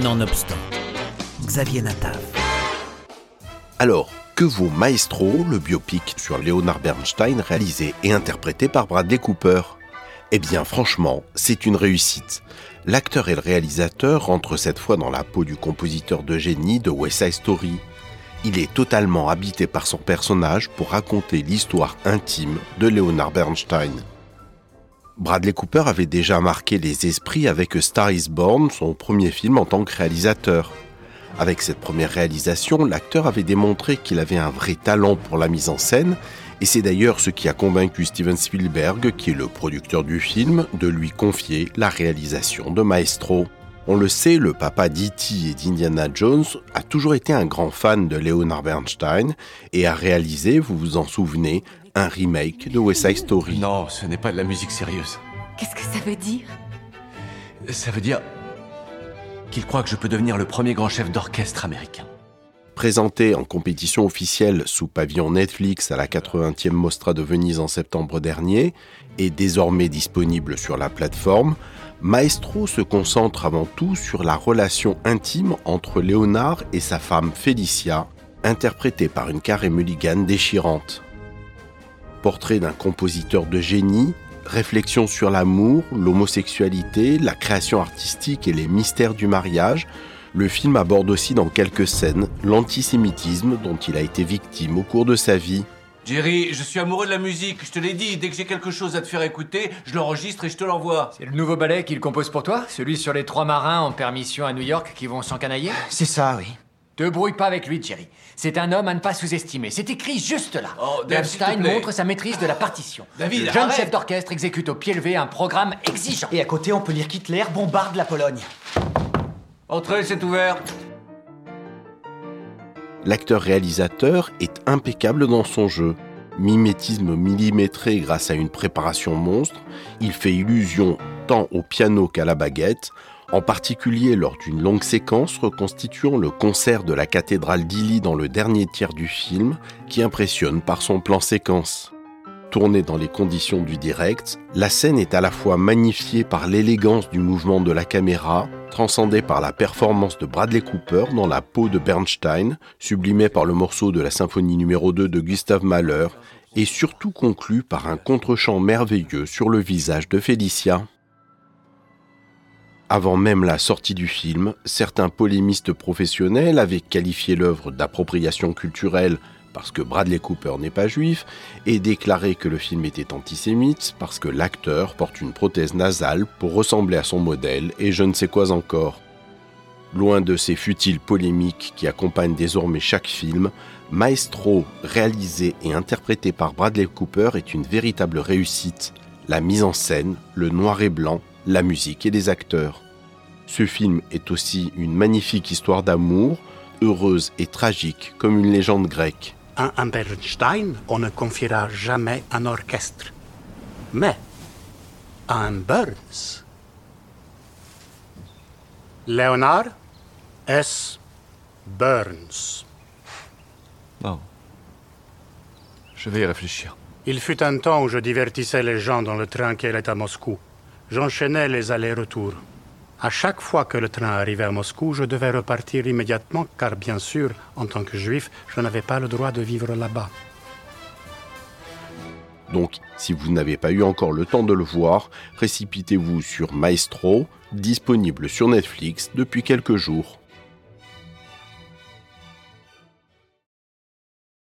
Nonobstant, Xavier Natav. Alors, que vaut Maestro, le biopic sur Leonard Bernstein réalisé et interprété par Bradley Cooper? Eh bien franchement, c'est une réussite. L'acteur et le réalisateur rentrent cette fois dans la peau du compositeur de génie de West Side Story. Il est totalement habité par son personnage pour raconter l'histoire intime de Leonard Bernstein. Bradley Cooper avait déjà marqué les esprits avec Star is Born, son premier film en tant que réalisateur. Avec cette première réalisation, l'acteur avait démontré qu'il avait un vrai talent pour la mise en scène, et c'est d'ailleurs ce qui a convaincu Steven Spielberg, qui est le producteur du film, de lui confier la réalisation de Maestro. On le sait, le papa d'E.T. et d'Indiana Jones a toujours été un grand fan de Leonard Bernstein et a réalisé, vous vous en souvenez, un remake de West Side Story. Non, ce n'est pas de la musique sérieuse. Qu'est-ce que ça veut dire? Ça veut dire qu'il croit que je peux devenir le premier grand chef d'orchestre américain. Présenté en compétition officielle sous pavillon Netflix à la 80e Mostra de Venise en septembre dernier et désormais disponible sur la plateforme, Maestro se concentre avant tout sur la relation intime entre Léonard et sa femme Félicia, interprétée par une Carey Mulligan déchirante. Portrait d'un compositeur de génie, réflexion sur l'amour, l'homosexualité, la création artistique et les mystères du mariage, le film aborde aussi dans quelques scènes l'antisémitisme dont il a été victime au cours de sa vie. Jerry, je suis amoureux de la musique, je te l'ai dit, dès que j'ai quelque chose à te faire écouter, je l'enregistre et je te l'envoie. C'est le nouveau ballet qu'il compose pour toi Celui sur les trois marins en permission à New York qui vont s'encanailler? C'est ça, oui. Te brouille pas avec lui, Jerry. C'est un homme à ne pas sous-estimer. C'est écrit juste là. Oh, Dave, montre sa maîtrise de la partition. David, Le jeune arrête. chef d'orchestre exécute au pied levé un programme exigeant. Et à côté, on peut lire qu'Hitler bombarde la Pologne. Entrez, c'est ouvert. L'acteur-réalisateur est impeccable dans son jeu. Mimétisme millimétré grâce à une préparation monstre, il fait illusion tant au piano qu'à la baguette, en particulier lors d'une longue séquence reconstituant le concert de la cathédrale d'Ily dans le dernier tiers du film, qui impressionne par son plan séquence. Tournée dans les conditions du direct, la scène est à la fois magnifiée par l'élégance du mouvement de la caméra, transcendée par la performance de Bradley Cooper dans la peau de Bernstein, sublimée par le morceau de la symphonie numéro 2 de Gustav Mahler, et surtout conclue par un contre-champ merveilleux sur le visage de Félicia. Avant même la sortie du film, certains polémistes professionnels avaient qualifié l'œuvre d'appropriation culturelle parce que Bradley Cooper n'est pas juif, et déclaré que le film était antisémite parce que l'acteur porte une prothèse nasale pour ressembler à son modèle et je ne sais quoi encore. Loin de ces futiles polémiques qui accompagnent désormais chaque film, Maestro, réalisé et interprété par Bradley Cooper, est une véritable réussite. La mise en scène, le noir et blanc, la musique et les acteurs. Ce film est aussi une magnifique histoire d'amour, heureuse et tragique comme une légende grecque. À un Bernstein, on ne confiera jamais un orchestre. Mais à un Burns, Leonard S. Burns. Bon. Je vais y réfléchir. Il fut un temps où je divertissais les gens dans le train qui allait à Moscou. J'enchaînais les allers-retours. À chaque fois que le train arrivait à Moscou, je devais repartir immédiatement, car bien sûr, en tant que juif, je n'avais pas le droit de vivre là-bas. Donc, si vous n'avez pas eu encore le temps de le voir, précipitez-vous sur Maestro, disponible sur Netflix depuis quelques jours.